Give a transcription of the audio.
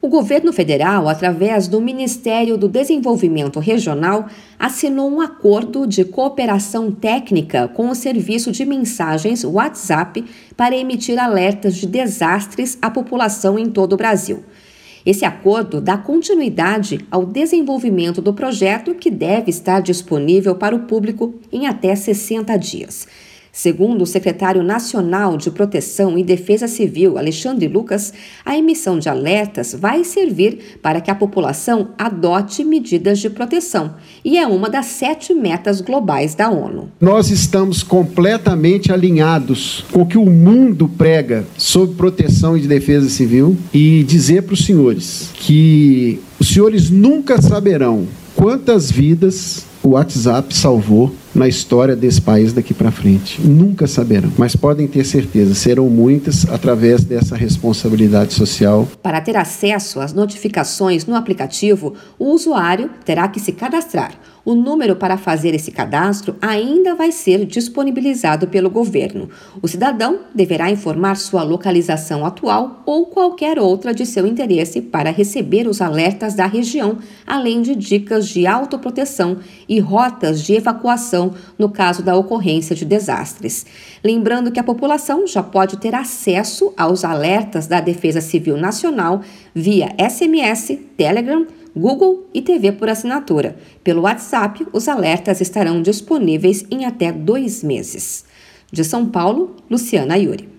O governo federal, através do Ministério do Desenvolvimento Regional, assinou um acordo de cooperação técnica com o serviço de mensagens WhatsApp para emitir alertas de desastres à população em todo o Brasil. Esse acordo dá continuidade ao desenvolvimento do projeto, que deve estar disponível para o público em até 60 dias. Segundo o secretário nacional de Proteção e Defesa Civil, Alexandre Lucas, a emissão de alertas vai servir para que a população adote medidas de proteção e é uma das sete metas globais da ONU. Nós estamos completamente alinhados com o que o mundo prega sobre proteção e defesa civil e dizer para os senhores que os senhores nunca saberão quantas vidas o WhatsApp salvou na história desse país daqui para frente. Nunca saberão, mas podem ter certeza, serão muitas através dessa responsabilidade social. Para ter acesso às notificações no aplicativo, o usuário terá que se cadastrar. O número para fazer esse cadastro ainda vai ser disponibilizado pelo governo. O cidadão deverá informar sua localização atual ou qualquer outra de seu interesse para receber os alertas da região, além de dicas de autoproteção e rotas de evacuação no caso da ocorrência de desastres. Lembrando que a população já pode ter acesso aos alertas da Defesa Civil Nacional via SMS, Telegram, Google e TV por assinatura. Pelo WhatsApp, os alertas estarão disponíveis em até dois meses. De São Paulo, Luciana Yuri.